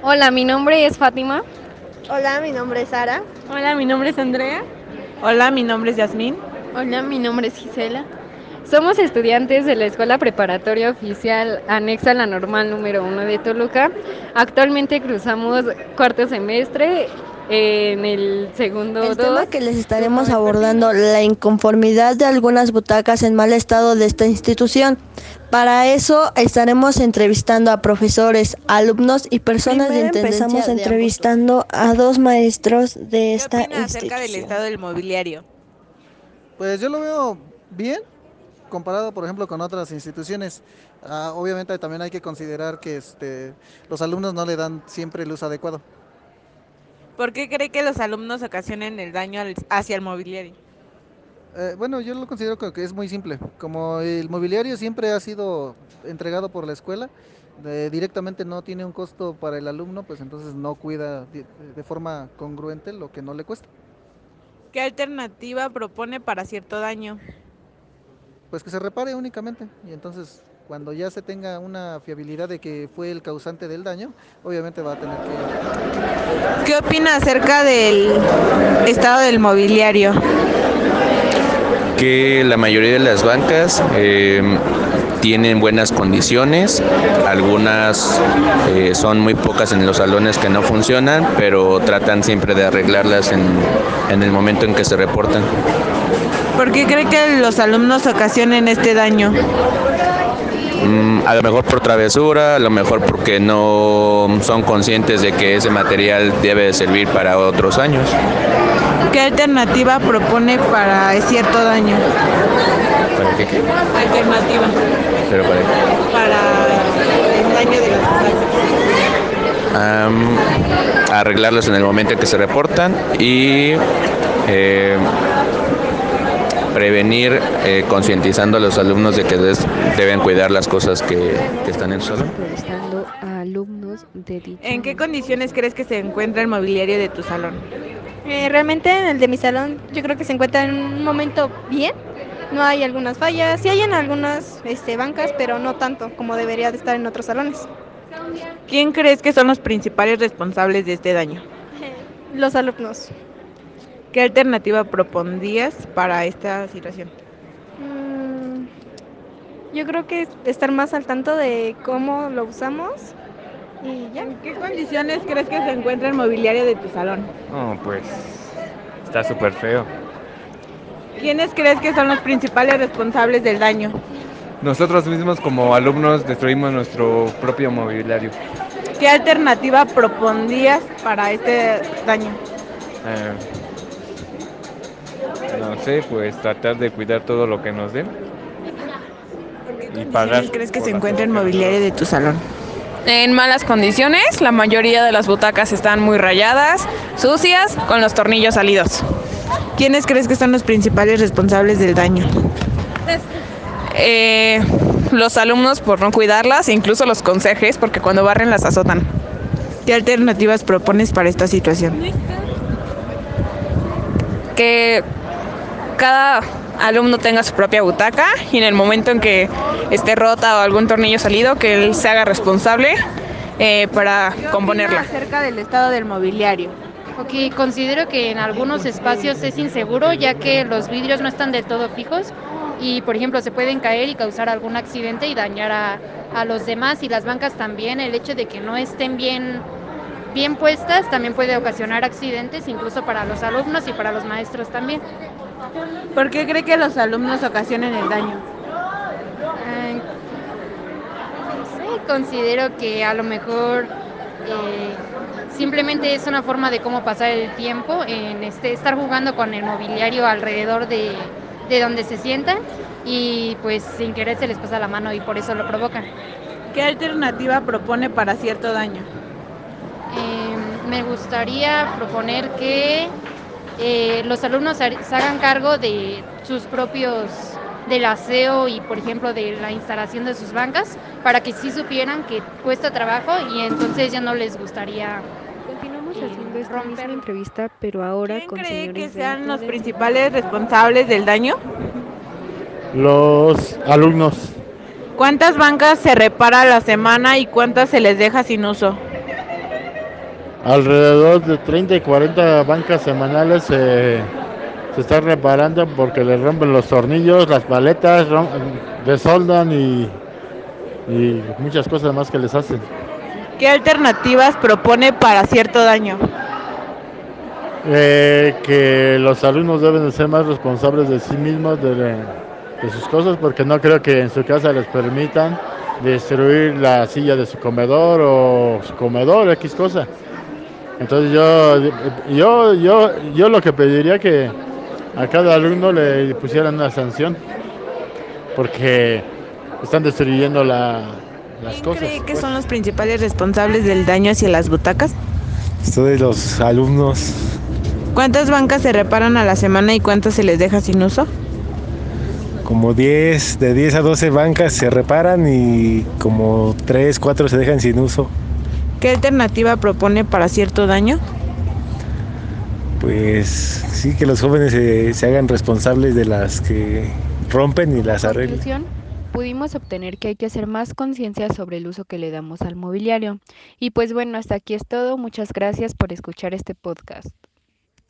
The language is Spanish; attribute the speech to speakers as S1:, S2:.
S1: Hola, mi nombre es Fátima.
S2: Hola, mi nombre es Sara.
S3: Hola, mi nombre es Andrea.
S4: Hola, mi nombre es Yasmín.
S5: Hola, mi nombre es Gisela.
S1: Somos estudiantes de la Escuela Preparatoria Oficial anexa a la normal número 1 de Toluca. Actualmente cruzamos cuarto semestre en el segundo
S2: El
S1: dos,
S2: tema que les estaremos abordando, la inconformidad de algunas butacas en mal estado de esta institución. Para eso estaremos entrevistando a profesores, alumnos y personas
S4: Primero
S2: de
S4: empezamos
S2: empezamos entrevistando a dos maestros de
S4: ¿Qué
S2: esta
S4: opinas acerca del
S2: institución.
S4: estado del mobiliario?
S6: Pues yo lo veo bien comparado, por ejemplo, con otras instituciones. Ah, obviamente también hay que considerar que este, los alumnos no le dan siempre el uso adecuado.
S4: ¿Por qué cree que los alumnos ocasionen el daño al- hacia el mobiliario?
S6: Eh, bueno, yo lo considero que es muy simple. Como el mobiliario siempre ha sido entregado por la escuela, directamente no tiene un costo para el alumno, pues entonces no cuida de, de forma congruente lo que no le cuesta.
S4: ¿Qué alternativa propone para cierto daño?
S6: Pues que se repare únicamente y entonces cuando ya se tenga una fiabilidad de que fue el causante del daño, obviamente va a tener que
S4: ¿Qué opina acerca del estado del mobiliario?
S7: que la mayoría de las bancas eh, tienen buenas condiciones, algunas eh, son muy pocas en los salones que no funcionan, pero tratan siempre de arreglarlas en, en el momento en que se reportan.
S4: ¿Por qué cree que los alumnos ocasionen este daño?
S7: Mm, a lo mejor por travesura, a lo mejor porque no son conscientes de que ese material debe de servir para otros años.
S4: ¿Qué alternativa propone para cierto daño?
S7: ¿Para qué? qué?
S4: Alternativa
S7: ¿Pero para qué?
S4: para el daño de las.
S7: Am, arreglarlos en el momento en que se reportan y eh, prevenir eh, concientizando a los alumnos de que des- deben cuidar las cosas que, que están en su salón.
S5: Alumnos de
S4: ¿En qué condiciones crees que se encuentra el mobiliario de tu salón?
S8: Eh, realmente en el de mi salón yo creo que se encuentra en un momento bien. No hay algunas fallas, sí hay en algunas este, bancas, pero no tanto como debería de estar en otros salones.
S4: ¿Quién crees que son los principales responsables de este daño?
S8: Los alumnos.
S4: ¿Qué alternativa propondrías para esta situación?
S8: Mm, yo creo que estar más al tanto de cómo lo usamos y ya.
S4: ¿En qué condiciones crees que se encuentra el mobiliario de tu salón?
S9: No, pues está súper feo.
S4: ¿Quiénes crees que son los principales responsables del daño?
S9: Nosotros mismos como alumnos destruimos nuestro propio mobiliario.
S4: ¿Qué alternativa propondrías para este daño?
S9: Eh, no sé, pues tratar de cuidar todo lo que nos den y pagar.
S4: ¿Quiénes crees que se encuentra el mobiliario de tu salón?
S3: En malas condiciones, la mayoría de las butacas están muy rayadas, sucias, con los tornillos salidos.
S4: ¿Quiénes crees que son los principales responsables del daño?
S3: Eh, los alumnos por no cuidarlas, incluso los conserjes, porque cuando barren las azotan.
S4: ¿Qué alternativas propones para esta situación?
S3: Que cada alumno tenga su propia butaca y en el momento en que esté rota o algún tornillo salido, que él se haga responsable eh, para componerla.
S4: acerca del estado del mobiliario?
S1: Ok, considero que en algunos espacios es inseguro ya que los vidrios no están del todo fijos y por ejemplo se pueden caer y causar algún accidente y dañar a, a los demás y las bancas también. El hecho de que no estén bien, bien puestas también puede ocasionar accidentes incluso para los alumnos y para los maestros también.
S4: ¿Por qué cree que los alumnos ocasionen el daño?
S1: Eh, sé, considero que a lo mejor eh, simplemente es una forma de cómo pasar el tiempo, en este, estar jugando con el mobiliario alrededor de, de donde se sientan y pues sin querer se les pasa la mano y por eso lo provocan.
S4: ¿Qué alternativa propone para cierto daño?
S1: Eh, me gustaría proponer que eh, los alumnos se hagan cargo de sus propios del aseo y por ejemplo de la instalación de sus bancas para que sí supieran que cuesta trabajo y entonces ya no les gustaría
S5: Continuamos
S1: eh,
S5: haciendo esta misma entrevista, pero ahora
S4: ¿Quién
S5: con
S4: cree que sean los principales responsables del daño?
S10: Los alumnos,
S4: ¿Cuántas bancas se repara a la semana y cuántas se les deja sin uso?
S10: Alrededor de 30 y 40 bancas semanales se, se están reparando porque les rompen los tornillos, las paletas, desoldan y, y muchas cosas más que les hacen.
S4: ¿Qué alternativas propone para cierto daño?
S10: Eh, que los alumnos deben de ser más responsables de sí mismos, de, de sus cosas, porque no creo que en su casa les permitan destruir la silla de su comedor o su comedor, X cosa. Entonces yo, yo, yo, yo lo que pediría que a cada alumno le pusieran una sanción, porque están destruyendo la- las
S4: ¿Quién
S10: cosas.
S4: cree que son los principales responsables del daño hacia las butacas?
S11: Todos los alumnos,
S4: ¿Cuántas bancas se reparan a la semana y cuántas se les deja sin uso?
S11: como 10, de 10 a 12 bancas se reparan y como 3, 4 se dejan sin uso.
S4: ¿Qué alternativa propone para cierto daño?
S11: Pues sí, que los jóvenes se, se hagan responsables de las que rompen y las arreglen.
S5: conclusión, pudimos obtener que hay que hacer más conciencia sobre el uso que le damos al mobiliario. Y pues bueno, hasta aquí es todo. Muchas gracias por escuchar este podcast.